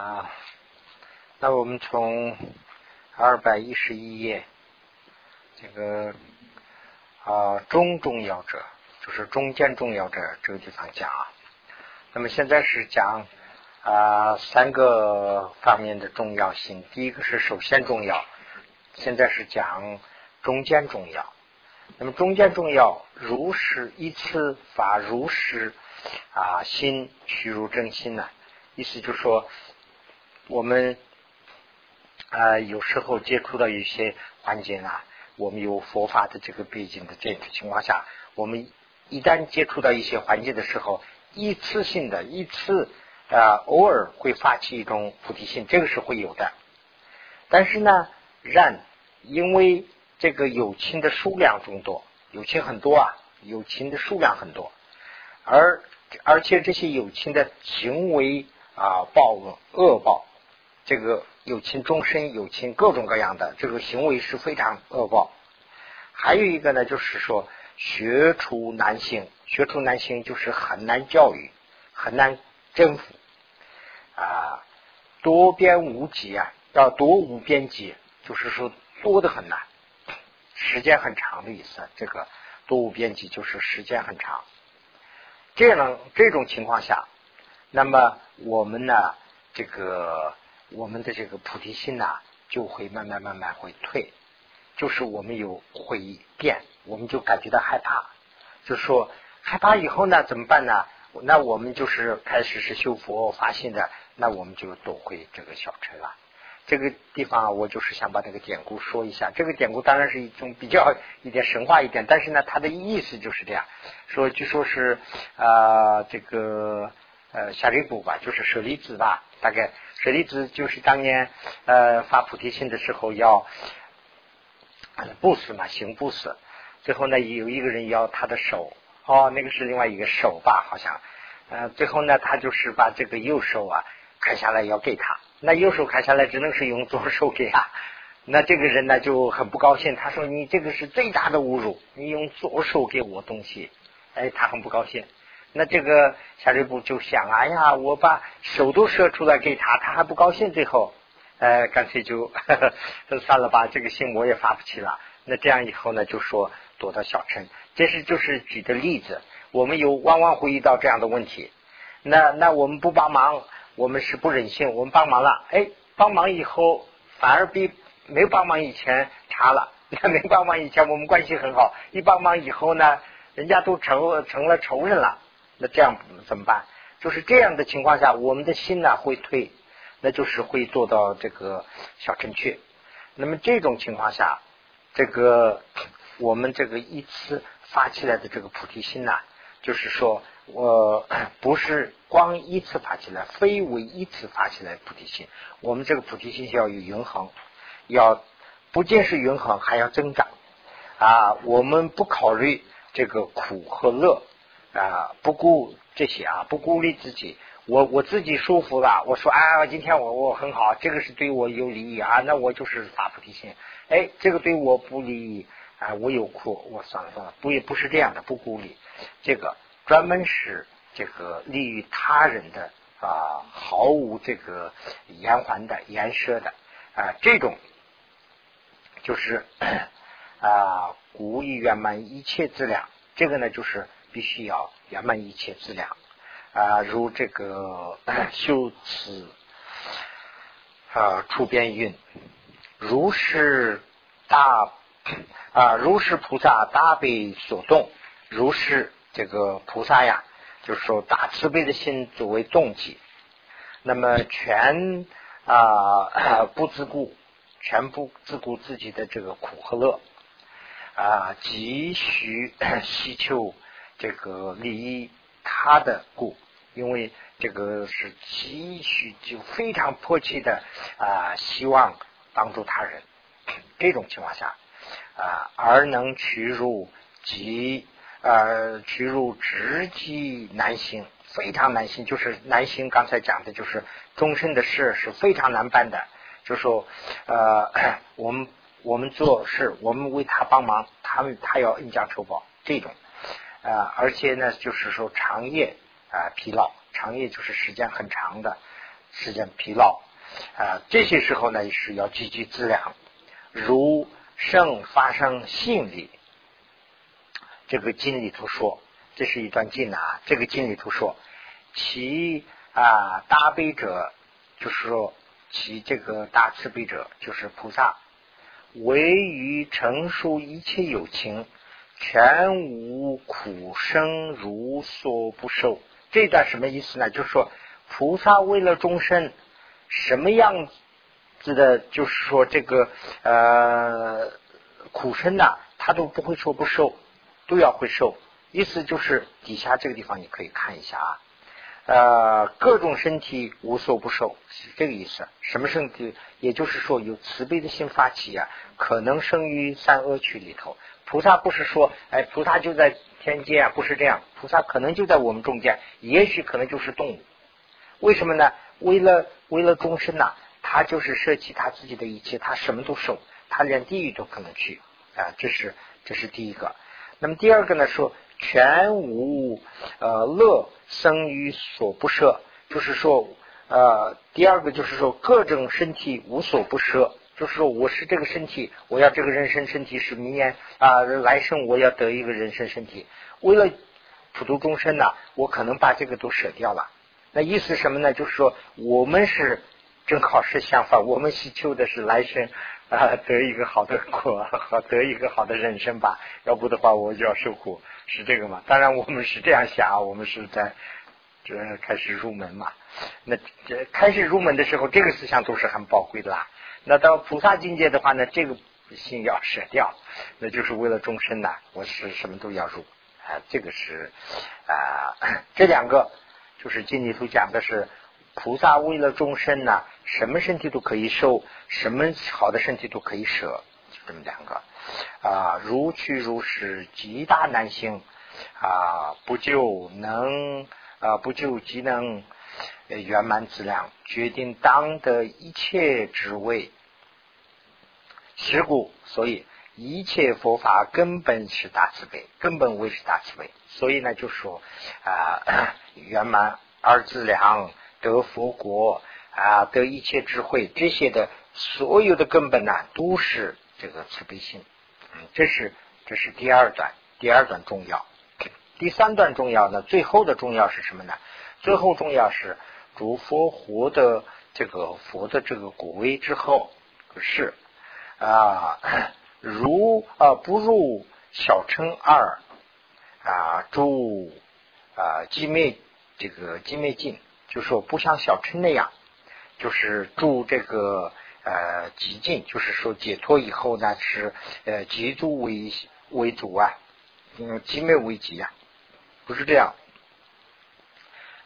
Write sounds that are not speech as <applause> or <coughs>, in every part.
啊，那我们从二百一十一页这个啊中重要者，就是中间重要者这个地方讲啊。那么现在是讲啊三个方面的重要性，第一个是首先重要，现在是讲中间重要。那么中间重要，如实一次法如实啊心取如真心呢？意思就是说。我们啊，有时候接触到一些环境啊，我们有佛法的这个背景的这种情况下，我们一旦接触到一些环境的时候，一次性的一次啊，偶尔会发起一种菩提心，这个是会有的。但是呢，然因为这个友情的数量众多，友情很多啊，友情的数量很多，而而且这些友情的行为啊，报恶报。这个有情终身，有情各种各样的这个行为是非常恶报。还有一个呢，就是说学出难行，学出难行就是很难教育，很难征服啊，多边无极啊，要多无边际，就是说多的很难，时间很长的意思。这个多无边际就是时间很长。这样这种情况下，那么我们呢，这个。我们的这个菩提心呐，就会慢慢慢慢会退，就是我们有会变，我们就感觉到害怕，就说害怕以后呢怎么办呢？那我们就是开始是修佛发心的，那我们就躲回这个小城了。这个地方我就是想把这个典故说一下。这个典故当然是一种比较 <laughs> 一点神话一点，但是呢，它的意思就是这样说，据说是啊这个呃夏利布吧，就是舍利子吧，大概。舍利子就是当年呃发菩提心的时候要布施嘛，行布施。最后呢，有一个人要他的手，哦，那个是另外一个手吧，好像。呃，最后呢，他就是把这个右手啊砍下来要给他。那右手砍下来只能是用左手给他。那这个人呢就很不高兴，他说：“你这个是最大的侮辱，你用左手给我东西。”哎，他很不高兴。那这个夏瑞布就想，哎呀，我把手都射出来给他，他还不高兴，最后，呃，干脆就呵 <laughs> 呵算了吧，这个心我也发不起了。那这样以后呢，就说躲到小城，这是就是举的例子。我们有往往会遇到这样的问题。那那我们不帮忙，我们是不忍心。我们帮忙了，哎，帮忙以后反而比没帮忙以前差了。<laughs> 那没帮忙以前我们关系很好，一帮忙以后呢，人家都成成了仇人了。那这样怎么办？就是这样的情况下，我们的心呢会退，那就是会做到这个小正确。那么这种情况下，这个我们这个一次发起来的这个菩提心呢，就是说我不是光一次发起来，非为一次发起来菩提心。我们这个菩提心要有永恒，要不仅是永恒，还要增长啊。我们不考虑这个苦和乐。啊，不顾这些啊，不孤立自己，我我自己舒服了。我说，啊，今天我我很好，这个是对我有利益啊，那我就是发菩提心。哎，这个对我不利益啊，我有苦，我算了算了，不也不是这样的，不孤立，这个专门是这个利于他人的啊，毫无这个延缓的延奢的啊，这种就是 <coughs> 啊，古以圆满一切资粮，这个呢就是。必须要圆满一切资粮啊，如这个 <coughs> 修辞啊，出边运，如是大啊，如是菩萨大悲所动，如是这个菩萨呀，就是说大慈悲的心作为动机，那么全啊 <coughs> 不自顾，全部自顾自己的这个苦和乐啊，急需 <coughs> 希求。这个利益他的故，因为这个是急需，就非常迫切的啊，希望帮助他人。这种情况下啊，而能取入及呃取入直击难行，非常难行。就是难行，刚才讲的就是终身的事是非常难办的。就说呃，我们我们做事，我们为他帮忙，他们他要恩将仇报，这种。啊，而且呢，就是说长夜啊疲劳，长夜就是时间很长的，时间疲劳啊，这些时候呢是要积极自量，如圣发生信力。这个经里头说，这是一段经啊。这个经里头说，其啊大悲者，就是说其这个大慈悲者，就是菩萨，唯于成熟一切有情，全无苦生，如所不受。这段什么意思呢？就是说，菩萨为了众生，什么样子的，就是说这个呃苦生呐，他都不会说不受。都要会受，意思就是底下这个地方你可以看一下啊，呃，各种身体无所不受是这个意思。什么身体？也就是说有慈悲的心发起啊，可能生于三恶趣里头。菩萨不是说，哎，菩萨就在天界啊，不是这样。菩萨可能就在我们中间，也许可能就是动物。为什么呢？为了为了众生呐，他就是舍弃他自己的一切，他什么都受，他连地狱都可能去啊。这是这是第一个。那么第二个呢，说全无呃乐生于所不舍，就是说呃第二个就是说各种身体无所不舍，就是说我是这个身体，我要这个人生身体是明年啊来生我要得一个人生身体，为了普度众生呢，我可能把这个都舍掉了。那意思什么呢？就是说我们是正好是相反，我们希求的是来生。啊，得一个好的果，好 <laughs> 得一个好的人生吧。要不的话，我就要受苦，是这个嘛？当然，我们是这样想，我们是在这开始入门嘛。那这开始入门的时候，这个思想都是很宝贵的啦。那到菩萨境界的话呢，这个心要舍掉，那就是为了终身呐。我是什么都要入啊，这个是啊，这两个就是经里头讲的是。菩萨为了众生呐，什么身体都可以受，什么好的身体都可以舍，就这么两个啊，如去如是，极大难行啊，不就能啊，不就即能圆满自量，决定当得一切之位。是故，所以一切佛法根本是大慈悲，根本为是大慈悲。所以呢，就说啊，<clears throat> 圆满而自量。得佛国啊，得一切智慧，这些的所有的根本呢，都是这个慈悲心。嗯，这是这是第二段，第二段重要。第三段重要呢，最后的重要是什么呢？最后重要是诸佛活的这个佛的这个果位之后是啊，如啊不入小乘二啊，诸啊寂灭这个寂灭境。就说不像小乘那样，就是住这个呃极境，就是说解脱以后呢是呃极住为为主啊，嗯极灭为极呀，不是这样，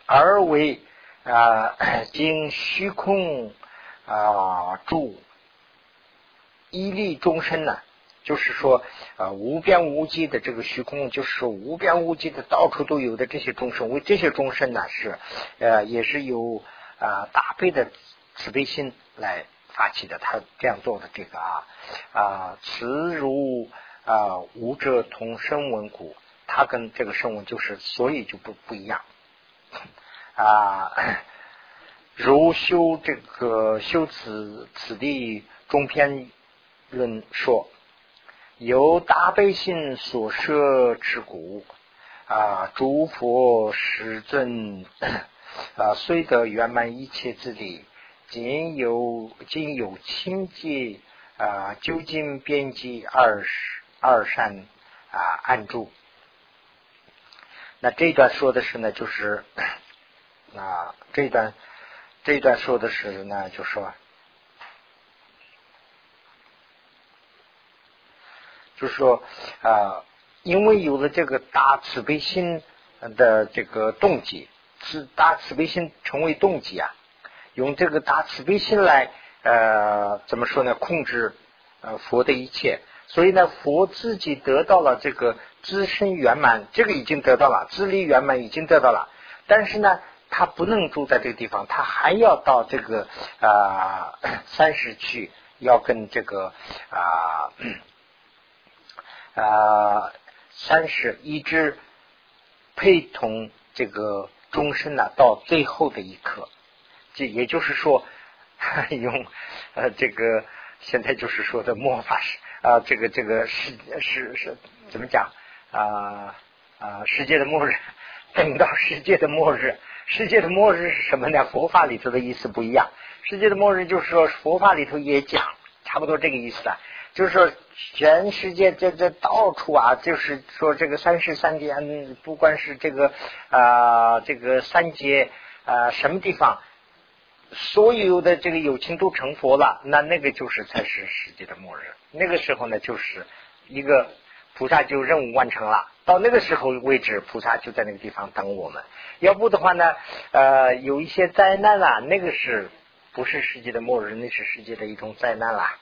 而为啊经虚空啊住一力终身呢。就是说，呃，无边无际的这个虚空，就是无边无际的到处都有的这些众生，为这些众生呢，是呃，也是有啊大悲的慈悲心来发起的。他这样做的这个啊啊，慈如啊无者同声闻故，他跟这个声闻就是所以就不不一样啊。<coughs> 如修这个修此此地中篇论说。由大悲心所摄之故啊，诸佛世尊啊，虽得圆满一切之力，仅有仅有清净啊，究竟边际二十二善啊，安住。那这段说的是呢，就是啊，这一段这一段说的是呢，就说。就是说啊，因为有了这个大慈悲心的这个动机，是大慈悲心成为动机啊，用这个大慈悲心来呃怎么说呢？控制呃佛的一切，所以呢，佛自己得到了这个自身圆满，这个已经得到了自力圆满，已经得到了。但是呢，他不能住在这个地方，他还要到这个啊 <coughs> 三十去，要跟这个啊。<coughs> 啊，三十一直陪同这个终身呢，到最后的一刻，这也就是说，<laughs> 用呃这个现在就是说的末法时啊，这个这个世是是怎么讲啊啊世界的末日，<laughs> 等到世界的末日，世界的末日是什么呢？佛法里头的意思不一样，世界的末日就是说佛法里头也讲，差不多这个意思啊。就是说，全世界这这到处啊，就是说这个三世三界，不管是这个啊这个三界啊什么地方，所有的这个有情都成佛了，那那个就是才是世界的末日。那个时候呢，就是一个菩萨就任务完成了。到那个时候为止，菩萨就在那个地方等我们。要不的话呢，呃，有一些灾难啊，那个是不是世界的末日？那是世界的一种灾难啦。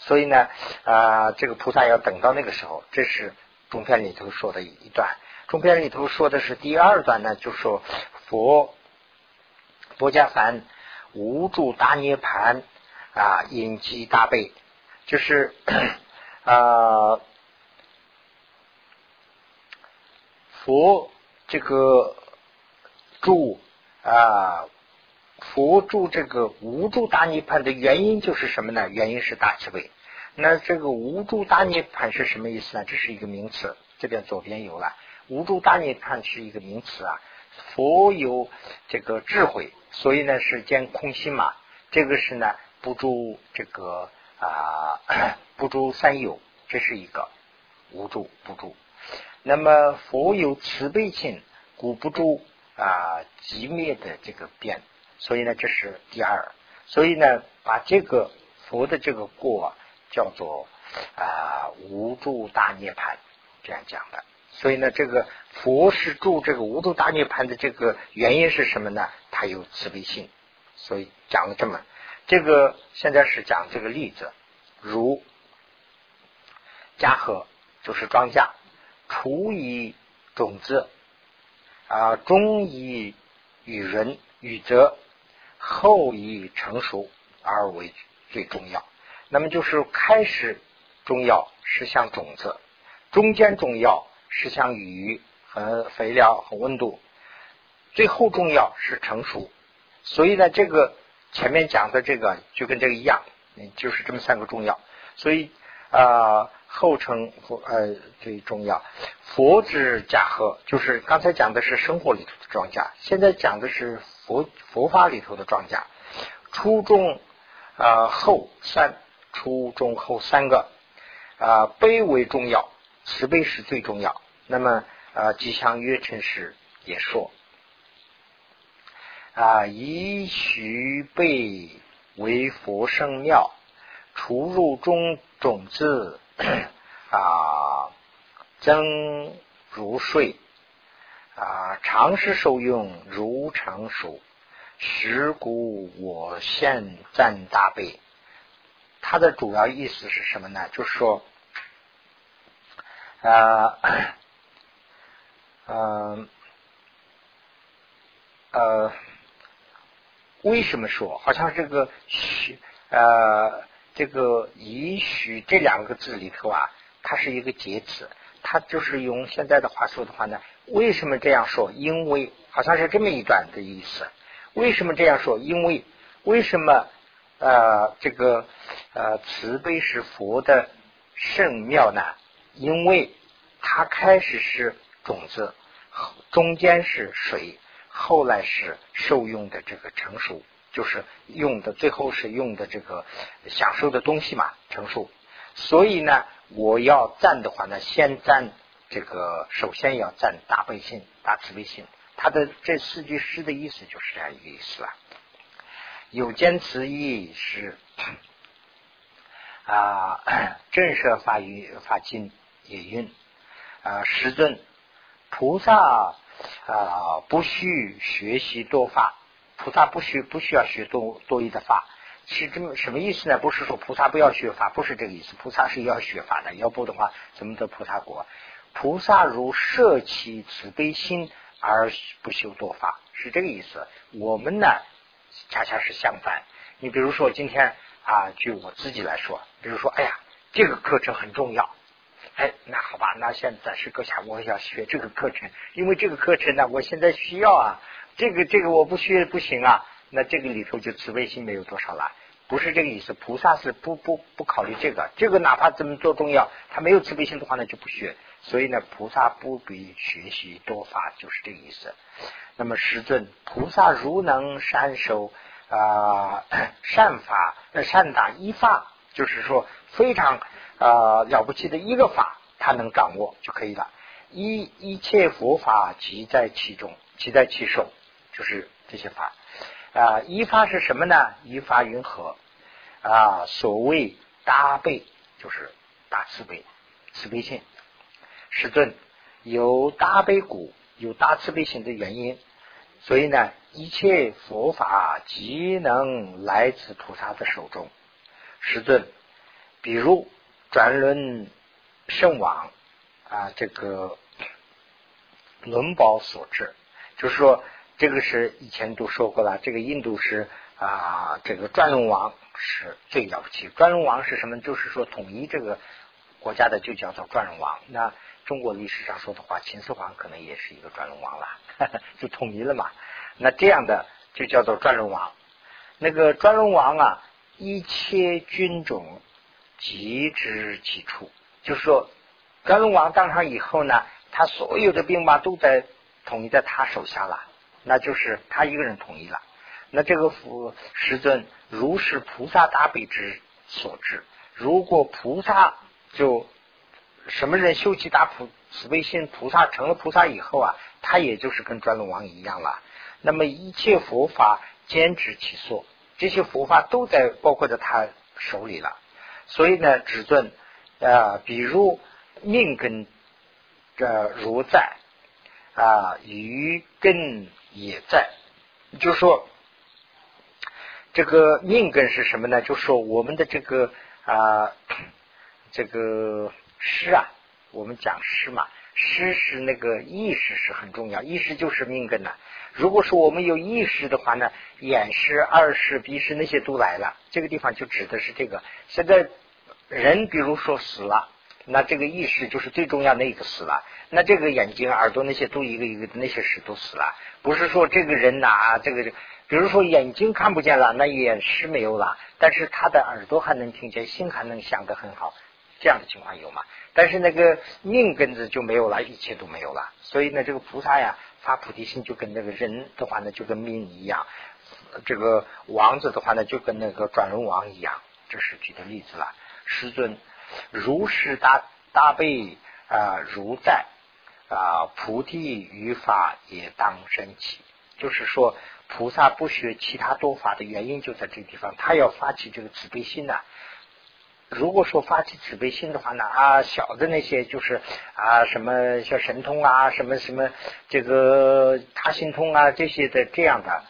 所以呢，啊，这个菩萨要等到那个时候，这是中篇里头说的一段。中篇里头说的是第二段呢，就说佛佛家凡无住大涅盘啊，隐积大悲，就是啊，<clears throat> 佛这个住啊。佛住这个无住大涅盘的原因就是什么呢？原因是大慈悲。那这个无住大涅盘是什么意思呢？这是一个名词，这边左边有了。无住大涅盘是一个名词啊。佛有这个智慧，所以呢是见空心嘛。这个是呢不住这个啊 <coughs> 不住三有，这是一个无住不住。那么佛有慈悲心，故不住啊极灭的这个变。所以呢，这是第二。所以呢，把这个佛的这个过叫做啊无住大涅盘，这样讲的。所以呢，这个佛是住这个无住大涅盘的这个原因是什么呢？它有慈悲心。所以讲了这么，这个现在是讲这个例子，如家禾就是庄稼，初以种子啊，中以与人与泽。后以成熟而为最重要。那么就是开始重要是像种子，中间重要是像雨和肥料和温度，最后重要是成熟。所以呢，这个前面讲的这个就跟这个一样，就是这么三个重要。所以啊，后称佛呃最重要。佛之家和就是刚才讲的是生活里头的庄稼，现在讲的是。佛佛法里头的庄稼，初中啊后三，初中后三个啊悲为重要，慈悲是最重要。那么啊吉祥月成时也说啊以许悲为佛圣庙，出入中种子 <coughs> 啊增如睡。啊，常时受用如常熟，时故我现赞大悲。它的主要意思是什么呢？就是说，啊，嗯，呃，为什么说？好像这个，呃，这个以许这两个字里头啊，它是一个介词，它就是用现在的话说的话呢。为什么这样说？因为好像是这么一段的意思。为什么这样说？因为为什么呃这个呃慈悲是佛的圣妙呢？因为它开始是种子，中间是水，后来是受用的这个成熟，就是用的最后是用的这个享受的东西嘛，成熟。所以呢，我要赞的话呢，先赞。这个首先要赞大悲心、大慈悲心，他的这四句诗的意思就是这样一个意思了。有坚持意是啊，震慑法语法经也运啊，师尊菩萨啊，不需学习多法，菩萨不需不需要学多多余的法，是这么什么意思呢？不是说菩萨不要学法，不是这个意思，菩萨是要学法的，要不的话怎么得菩萨果？菩萨如舍弃慈悲心而不修多法，是这个意思。我们呢，恰恰是相反。你比如说今天啊，据我自己来说，比如说，哎呀，这个课程很重要，哎，那好吧，那现在是搁下，我要学这个课程，因为这个课程呢，我现在需要啊，这个这个我不学不行啊。那这个里头就慈悲心没有多少了。不是这个意思，菩萨是不不不考虑这个，这个哪怕怎么做重要，他没有慈悲心的话呢就不学。所以呢，菩萨不必学习多法，就是这个意思。那么师尊，菩萨如能善守啊善法善打一法，就是说非常啊了不起的一个法，他能掌握就可以了。一一切佛法即在其中，即在其手，就是这些法。啊，一法是什么呢？一法云何？啊，所谓大悲就是大慈悲，慈悲心。师尊有大悲故，有大慈悲心的原因，所以呢，一切佛法即能来自菩萨的手中。师尊，比如转轮圣王啊，这个轮宝所致，就是说。这个是以前都说过了，这个印度是啊，这个转轮王是最了不起。转轮王是什么？就是说统一这个国家的就叫做转轮王。那中国历史上说的话，秦始皇可能也是一个转轮王了，<laughs> 就统一了嘛。那这样的就叫做转轮王。那个转轮王啊，一切军种集之其处，就是说转轮王当上以后呢，他所有的兵马都在统一在他手下了。那就是他一个人统一了。那这个佛师尊如是菩萨大悲之所致。如果菩萨就什么人修起大菩慈悲心，菩萨成了菩萨以后啊，他也就是跟转轮王一样了。那么一切佛法兼持其所，这些佛法都在包括在他手里了。所以呢，只尊啊，比如命根这如在啊，于根。也在，就是说这个命根是什么呢？就是说我们的这个啊，这个诗啊，我们讲诗嘛，诗是那个意识是很重要，意识就是命根呐。如果说我们有意识的话呢，眼识、耳识、鼻识那些都来了。这个地方就指的是这个。现在人比如说死了，那这个意识就是最重要那一个死了。那这个眼睛、耳朵那些都一个一个的那些事都死了。不是说这个人呐，这个，比如说眼睛看不见了，那眼识没有了，但是他的耳朵还能听见，心还能想得很好，这样的情况有吗？但是那个命根子就没有了，一切都没有了。所以呢，这个菩萨呀，发菩提心就跟那个人的话呢，就跟命一样；这个王子的话呢，就跟那个转轮王一样。这是举的例子了。师尊，如是大大悲啊，如在。啊，菩提于法也当升起，就是说菩萨不学其他多法的原因就在这个地方，他要发起这个慈悲心呐。如果说发起慈悲心的话呢，啊，小的那些就是啊，什么像神通啊，什么什么这个他心通啊，这些的这样的，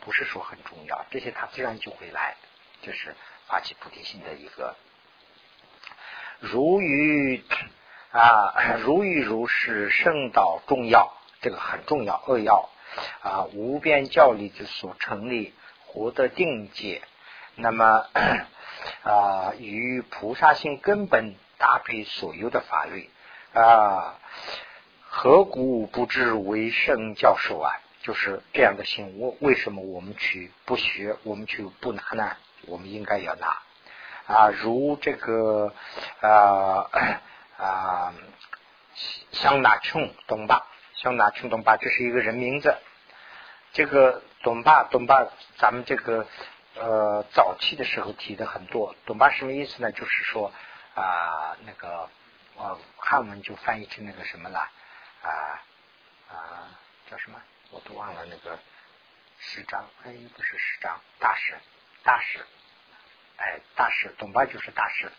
不是说很重要，这些他自然就会来，就是发起菩提心的一个如于。啊，<coughs> 如于如是，圣道重要，这个很重要，扼要啊，无边教理之所成立，获得定界，那么 <coughs> 啊，与菩萨性根本搭配所有的法律啊，何故不知为圣教授啊？就是这样的心，我为什么我们去不学，我们去不拿呢？我们应该要拿啊，如这个啊。啊，香纳琼东巴，香纳琼东巴，这是一个人名字。这个东巴东巴，咱们这个呃早期的时候提的很多。东巴什么意思呢？就是说啊，那个呃汉文就翻译成那个什么了啊啊叫什么？我都忘了那个十章，哎，不是十章，大师大师，哎，大师董巴就是大师。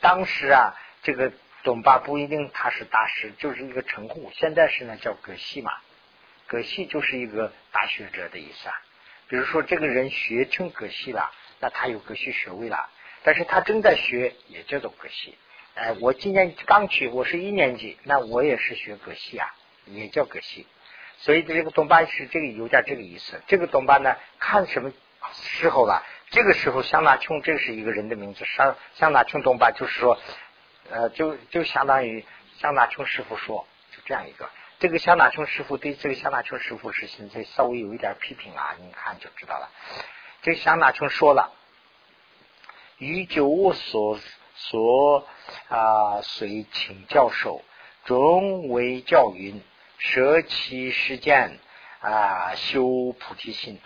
当时啊，这个。董巴不一定他是大师，就是一个称呼。现在是呢叫葛西嘛，葛西就是一个大学者的意思啊。比如说这个人学成葛西了，那他有葛西学位了，但是他正在学，也叫做葛西。哎，我今年刚去，我是一年级，那我也是学葛西啊，也叫葛西。所以这个董巴是这个有点这个意思。这个董巴呢，看什么时候了？这个时候香纳琼，这是一个人的名字，香香纳琼东巴就是说。呃，就就相当于像那琼师傅说，就这样一个。这个香纳琼师傅对这个香纳琼师傅是现在稍微有一点批评啊，你看就知道了。这个香纳琼说了，与九所所啊随请教授，终为教云，舍其实践啊修菩提心。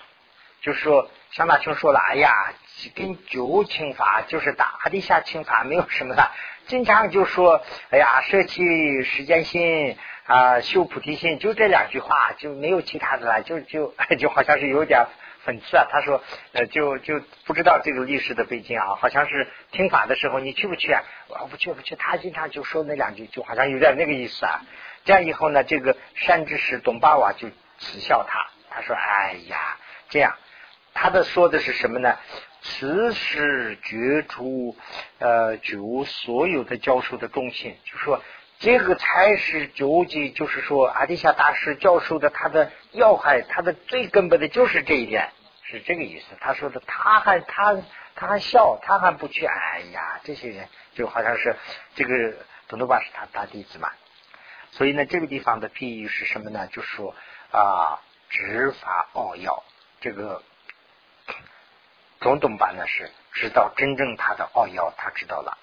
就说，香纳琼说了，哎呀，跟九请法就是打地下请法没有什么的，经常就说，哎呀，舍弃时间心啊，修菩提心，就这两句话，就没有其他的了，就就就好像是有点讽刺啊。他说，呃，就就不知道这个历史的背景啊，好像是听法的时候，你去不去啊？我不去，不去。他经常就说那两句，就好像有点那个意思啊。这样以后呢，这个山之石董巴瓦就耻笑他，他说，哎呀，这样。他的说的是什么呢？此是觉出呃九所有的教授的中心，就说这个才是究竟，就是说阿底夏大师教授的他的要害，他的最根本的就是这一点，是这个意思。他说的他还他他还笑，他还不去，哎呀，这些人就好像是这个董德巴是他大弟子嘛。所以呢，这个地方的譬喻是什么呢？就是说啊，执法奥要这个。中东版呢是知道真正他的奥要，他知道了。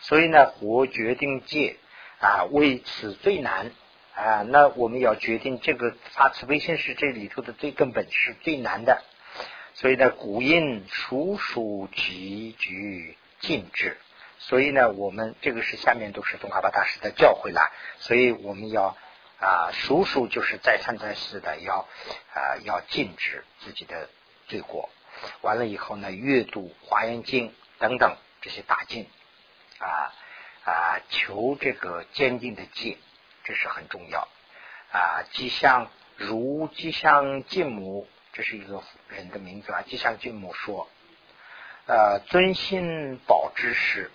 所以呢，我决定戒啊，为此最难啊。那我们要决定这个发慈悲心是这里头的最根本，是最难的。所以呢，古印属属极具禁止。所以呢，我们这个是下面都是东华巴大师的教诲了。所以我们要啊，属属就是再三再四的要啊，要禁止自己的罪过。完了以后呢，阅读《华严经》等等这些大经啊啊，求这个坚定的戒，这是很重要啊。吉祥如吉祥敬母，这是一个人的名字啊。吉祥敬母说：呃，尊心宝之时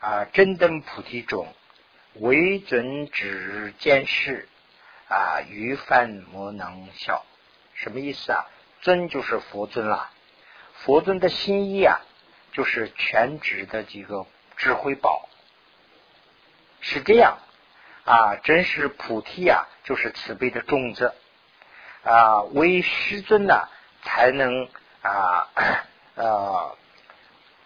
啊，真登菩提种，唯准指监视啊，于凡莫能效。什么意思啊？尊就是佛尊了，佛尊的心意啊，就是全职的这个智慧宝，是这样啊，真是菩提啊，就是慈悲的种子啊，为师尊呢，才能啊 <coughs> 呃，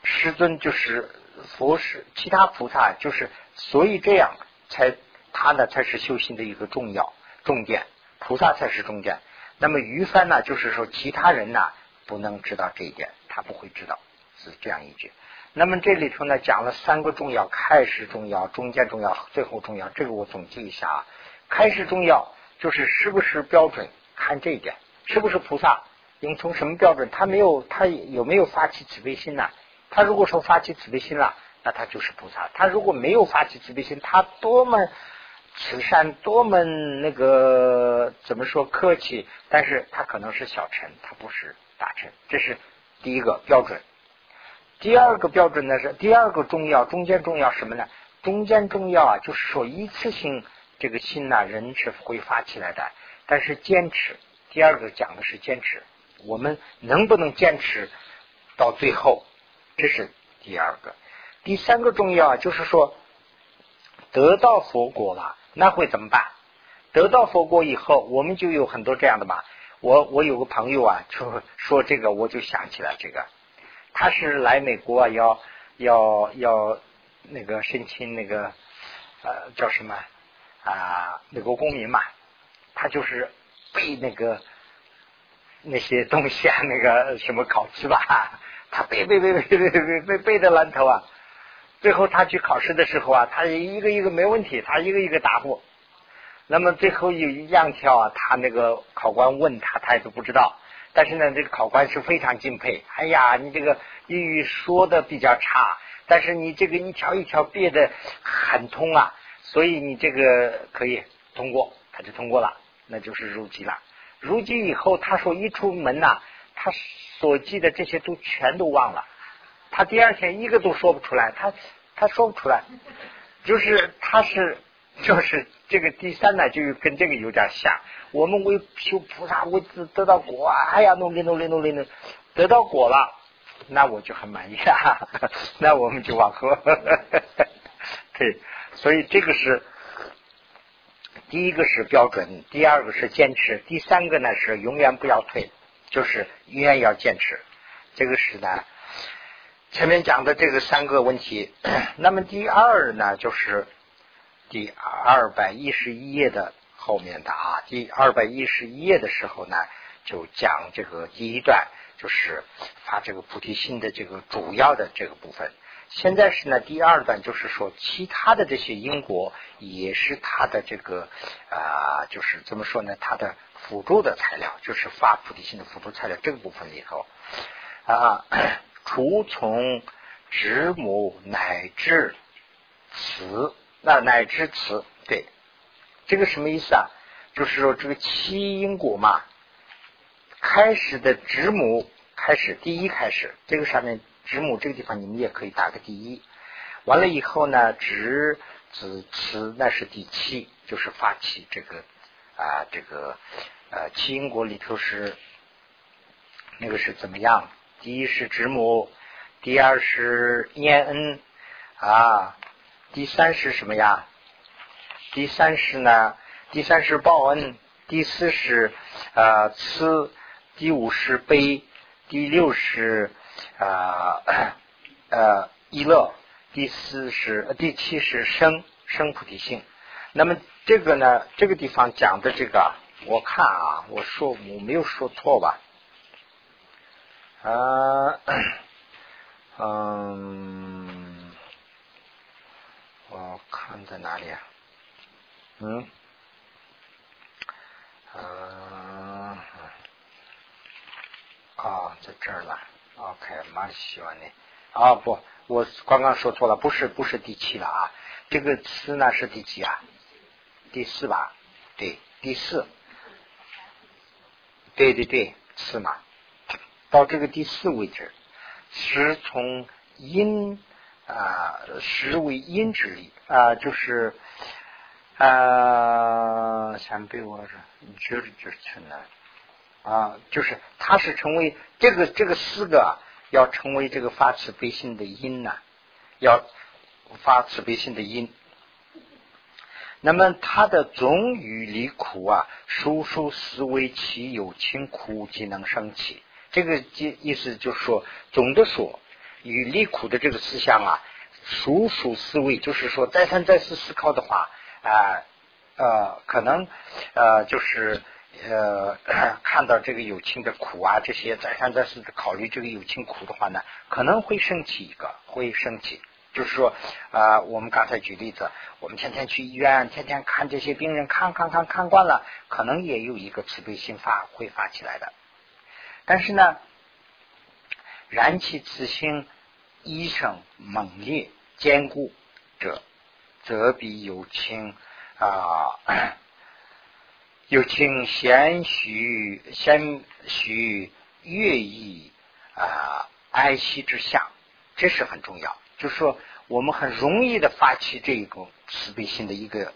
师尊就是佛是其他菩萨，就是所以这样才他呢才是修行的一个重要重点，菩萨才是重点。那么余帆呢？就是说，其他人呢不能知道这一点，他不会知道，是这样一句。那么这里头呢讲了三个重要：开始重要、中间重要、最后重要。这个我总结一下啊。开始重要就是是不是标准，看这一点，是不是菩萨？应从什么标准？他没有，他有没有发起慈悲心呢？他如果说发起慈悲心了，那他就是菩萨；他如果没有发起慈悲心，他多么。慈善多么那个怎么说客气，但是他可能是小臣，他不是大臣，这是第一个标准。第二个标准呢是第二个重要，中间重要什么呢？中间重要啊，就是说一次性这个心呐，人是会发起来的，但是坚持。第二个讲的是坚持，我们能不能坚持到最后？这是第二个。第三个重要就是说得到佛果了。那会怎么办？得到佛果以后，我们就有很多这样的嘛。我我有个朋友啊，<laughs> 就说这个，我就想起来这个。他是来美国要要要那个申请那个呃叫什么啊美国公民嘛。他就是背那个那些东西啊，<laughs> 那个什么考试吧，<laughs> 他背背背背背背背背的烂头啊。最后他去考试的时候啊，他一个一个没问题，他一个一个答复。那么最后有一两条啊，他那个考官问他，他也都不知道。但是呢，这个考官是非常敬佩。哎呀，你这个英语说的比较差，但是你这个一条一条背的很通啊，所以你这个可以通过，他就通过了，那就是入籍了。入籍以后，他说一出门呐，他所记的这些都全都忘了。他第二天一个都说不出来，他他说不出来，就是他是就是这个第三呢，就跟这个有点像。我们为修菩萨，为得得到果，哎呀，努力努力努力努力，得到果了，那我就很满意了。<laughs> 那我们就往后，<laughs> 对，所以这个是第一个是标准，第二个是坚持，第三个呢是永远不要退，就是永远要坚持。这个是呢，前面讲的这个三个问题。<coughs> 那么第二呢，就是第二百一十一页的后面的啊，第二百一十一页的时候呢，就讲这个第一段，就是发这个菩提心的这个主要的这个部分。现在是呢，第二段就是说，其他的这些因果也是他的这个啊，就是怎么说呢？他的辅助的材料，就是发菩提心的辅助材料。这个部分里头啊，除从直母乃至慈，那乃至慈，对，这个什么意思啊？就是说这个七因果嘛，开始的直母开始，第一开始，这个上面。子母这个地方，你们也可以打个第一。完了以后呢，子子慈那是第七，就是发起这个啊，这个呃七因果里头是那个是怎么样？第一是指母，第二是念恩啊，第三是什么呀？第三是呢？第三是报恩，第四是呃慈，第五是悲，第六是。啊 <coughs> 呃，一乐，第四是第七是生生菩提性。那么这个呢，这个地方讲的这个，我看啊，我说我没有说错吧？啊，<coughs> 嗯，我看在哪里啊？嗯，嗯，啊，在这儿了。OK，蛮喜欢的啊！不，我刚刚说错了，不是不是第七了啊。这个词呢是第几啊？第四吧？对，第四。对对对，四嘛。到这个第四位置，是从阴啊，实为阴之力啊，就是啊，先被我说，就是就是存在。啊，就是它是成为这个这个四个要成为这个发慈悲心的因呢，要发慈悲心的因。那么它的总与离苦啊，叔叔思维其有情苦即能生起。这个意意思就是说，总的说，与离苦的这个思想啊，属属思维就是说，再三再四思考的话啊呃，可能呃就是。呃，<coughs> 看到这个友情的苦啊，这些再三再四的考虑这个友情苦的话呢，可能会升起一个，会升起。就是说啊，我们刚才举例子，我们天天去医院，天天看这些病人，看看看看惯了，可能也有一个慈悲心发会发起来的。但是呢，燃起此心，一生猛烈坚固者，则必有情啊。有请贤许贤许乐意啊哀惜之下，这是很重要。就是说，我们很容易的发起这一种慈悲心的一个，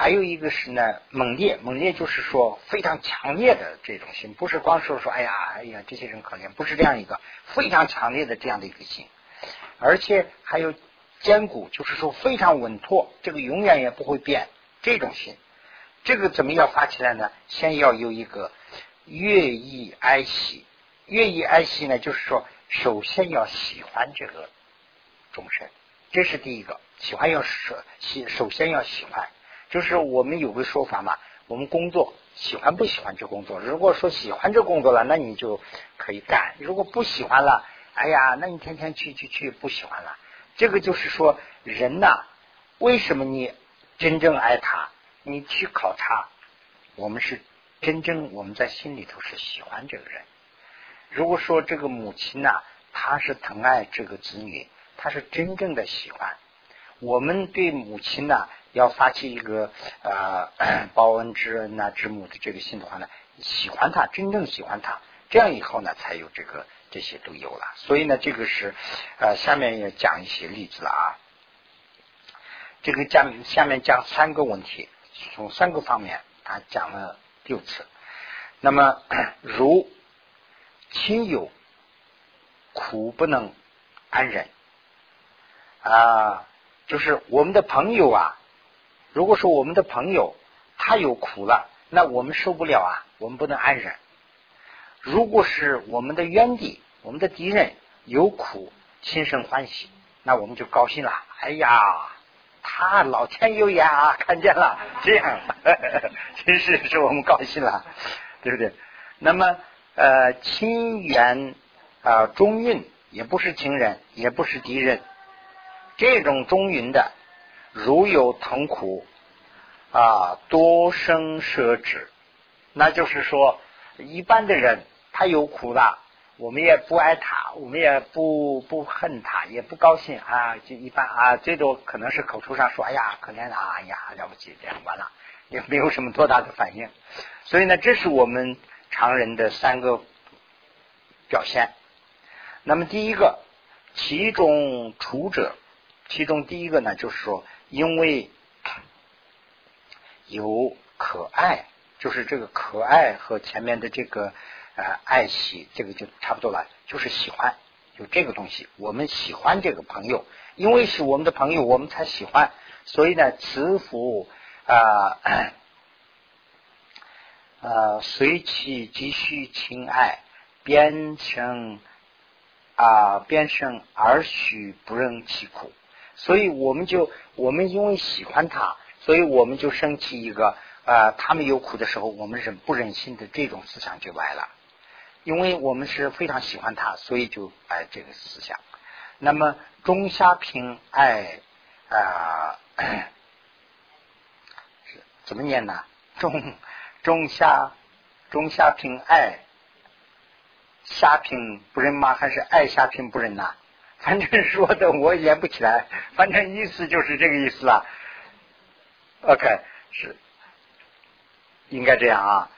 还有一个是呢猛烈，猛烈就是说非常强烈的这种心，不是光说说哎呀哎呀这些人可怜，不是这样一个非常强烈的这样的一个心，而且还有坚固，就是说非常稳妥，这个永远也不会变这种心。这个怎么要发起来呢？先要有一个乐意哀喜，乐意哀喜呢，就是说，首先要喜欢这个众生，这是第一个。喜欢要首喜，首先要喜欢。就是我们有个说法嘛，我们工作喜欢不喜欢这工作？如果说喜欢这工作了，那你就可以干；如果不喜欢了，哎呀，那你天天去去去不喜欢了。这个就是说，人呐，为什么你真正爱他？你去考察，我们是真正我们在心里头是喜欢这个人。如果说这个母亲呐，她是疼爱这个子女，她是真正的喜欢。我们对母亲呢，要发起一个呃 <clears throat> 报恩之恩呐之母的这个心的话呢，喜欢他，真正喜欢他，这样以后呢，才有这个这些都有了。所以呢，这个是呃下面要讲一些例子了啊。这个讲下面讲三个问题。从三个方面，他讲了六次。那么，<clears throat> 如亲友苦不能安忍啊，就是我们的朋友啊。如果说我们的朋友他有苦了，那我们受不了啊，我们不能安忍。如果是我们的冤敌、我们的敌人有苦，心生欢喜，那我们就高兴了。哎呀，他老天有眼啊，看见了，这样，<laughs> 真是使我们高兴了，对不对？那么，呃，亲缘啊，中运也不是情人，也不是敌人，这种中运的，如有疼苦啊，多生舍止，那就是说，一般的人。他有苦了，我们也不爱他，我们也不不恨他，也不高兴啊，就一般啊，最多可能是口头上说，哎呀，可怜啊，哎呀，了不起，这样完了，也没有什么多大的反应。所以呢，这是我们常人的三个表现。那么第一个，其中处者，其中第一个呢，就是说，因为有可爱，就是这个可爱和前面的这个。呃，爱惜这个就差不多了，就是喜欢，就这个东西，我们喜欢这个朋友，因为是我们的朋友，我们才喜欢，所以呢，慈福啊啊，随其继续亲爱，变成啊变成而许不忍其苦，所以我们就我们因为喜欢他，所以我们就升起一个啊，他们有苦的时候，我们忍不忍心的这种思想就来了。因为我们是非常喜欢他，所以就哎这个思想。那么中下平爱啊，<coughs> 怎么念呢？中中下中下平爱下平不认吗？还是爱下平不认呐？反正说的我连不起来，反正意思就是这个意思了。OK，是应该这样啊。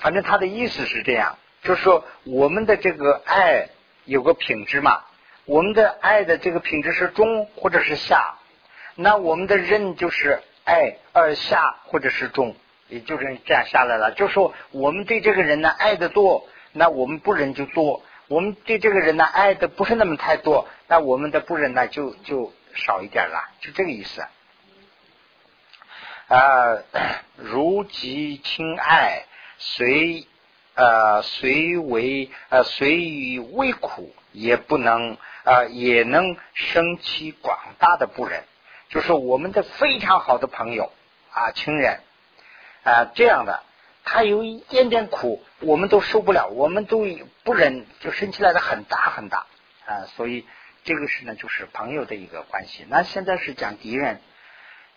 反正他的意思是这样。就是说，我们的这个爱有个品质嘛，我们的爱的这个品质是中或者是下，那我们的忍就是爱而下或者是中，也就是这样下来了。就说我们对这个人呢爱的多，那我们不忍就多；我们对这个人呢爱的不是那么太多，那我们的不忍呢就就少一点了，就这个意思。啊，如己亲爱随。呃，虽为呃虽于微苦，也不能呃也能生起广大的不忍，就是我们的非常好的朋友啊亲人啊这样的，他有一点点苦，我们都受不了，我们都不忍，就生起来的很大很大啊，所以这个是呢，就是朋友的一个关系。那现在是讲敌人，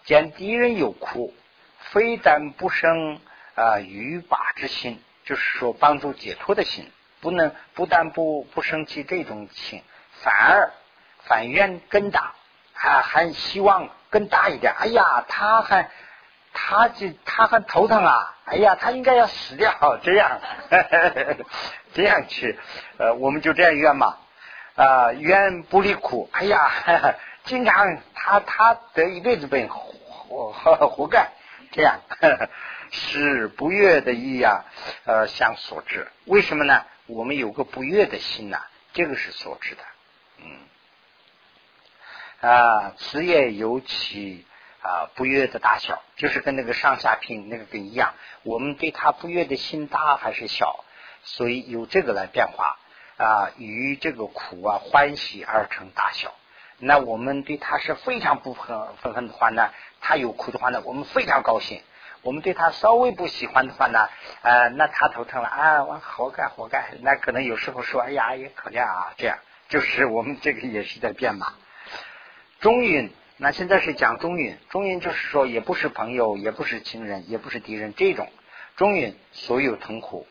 见敌人有苦，非但不生啊欲拔之心。就是说，帮助解脱的心，不能不但不不生气这种心，反而反愿更大，还还希望更大一点。哎呀，他还他就他很头疼啊！哎呀，他应该要死掉，这样 <laughs> 这样去，呃，我们就这样愿嘛啊，愿不离苦。哎呀，<laughs> 经常他他得一辈子病，活活活该这样。<laughs> 是不悦的意呀，呃，相所致。为什么呢？我们有个不悦的心呐，这个是所致的。嗯，啊，此也尤其啊不悦的大小，就是跟那个上下品那个跟一样。我们对他不悦的心大还是小，所以由这个来变化啊，与这个苦啊欢喜而成大小。那我们对他是非常不恨愤恨的话呢，他有苦的话呢，我们非常高兴。我们对他稍微不喜欢的话呢，呃，那他头疼了啊，我活该活该。那可能有时候说，哎呀，也可怜啊，这样就是我们这个也是在变嘛。中允，那现在是讲中允，中允就是说，也不是朋友，也不是情人，也不是敌人，这种中允，所有痛苦，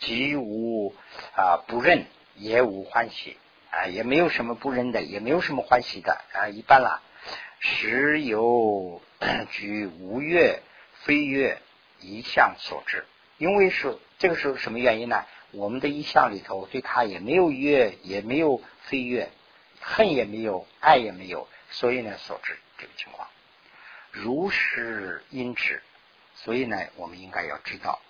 既无啊不认，也无欢喜啊，也没有什么不认的，也没有什么欢喜的啊，一般了。时有 <clears throat> 举无月。飞跃一向所致，因为是这个时候什么原因呢？我们的一向里头对他也没有悦，也没有飞跃，恨也没有，爱也没有，所以呢所致这个情况。如是因之，所以呢我们应该要知道，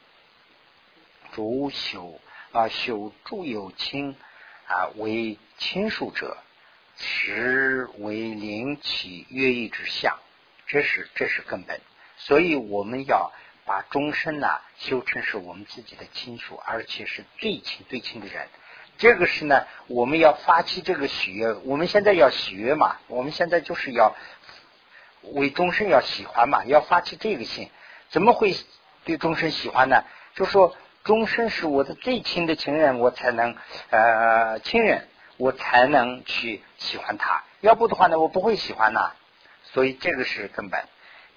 主修啊修诸有亲啊为亲属者，实为灵起约意之相，这是这是根本。所以我们要把终身呢修成是我们自己的亲属，而且是最亲最亲的人。这个是呢，我们要发起这个喜悦。我们现在要喜悦嘛，我们现在就是要为终身要喜欢嘛，要发起这个心。怎么会对终身喜欢呢？就说终身是我的最亲的情人，我才能呃亲人，我才能去喜欢他。要不的话呢，我不会喜欢呐。所以这个是根本。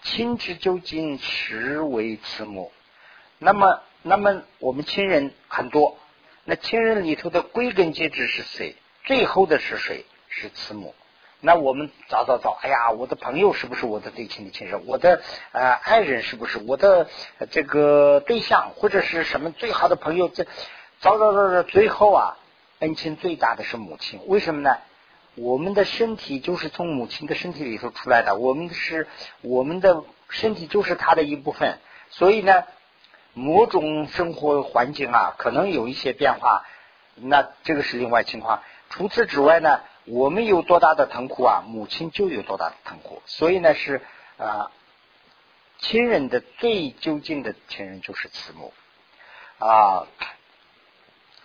亲之究竟实为慈母。那么，那么我们亲人很多，那亲人里头的归根结底是谁？最后的是谁？是慈母。那我们找找找，哎呀，我的朋友是不是我的最亲的亲人？我的呃爱人是不是我的这个对象，或者是什么最好的朋友？这找找找找，最后啊，恩情最大的是母亲。为什么呢？我们的身体就是从母亲的身体里头出来的，我们是我们的身体就是它的一部分。所以呢，某种生活环境啊，可能有一些变化，那这个是另外情况。除此之外呢？我们有多大的疼苦啊，母亲就有多大的疼苦。所以呢，是啊，亲人的最究竟的亲人就是慈母啊。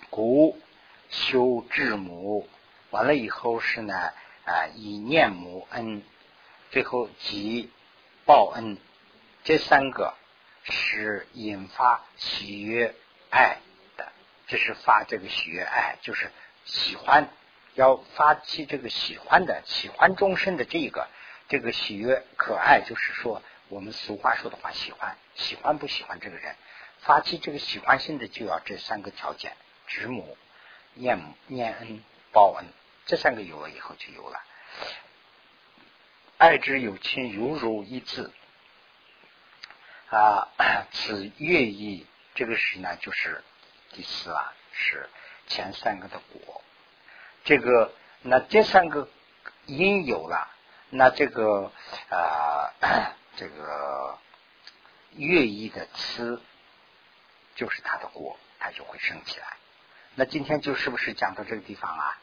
故修至母，完了以后是呢啊，以念母恩，最后即报恩，这三个是引发喜悦爱的。这是发这个喜悦爱，就是喜欢。要发起这个喜欢的、喜欢终身的这个、这个喜悦、可爱，就是说我们俗话说的话，喜欢、喜欢不喜欢这个人，发起这个喜欢心的，就要这三个条件：知母、念母、念恩、报恩。这三个有了以后，就有了。爱之有亲，犹如一字啊，<clears throat> 此乐意，这个是呢，就是第四啊，是前三个的果。这个，那这三个因有了，那这个啊，这个乐意的词就是它的果，它就会升起来。那今天就是不是讲到这个地方啊？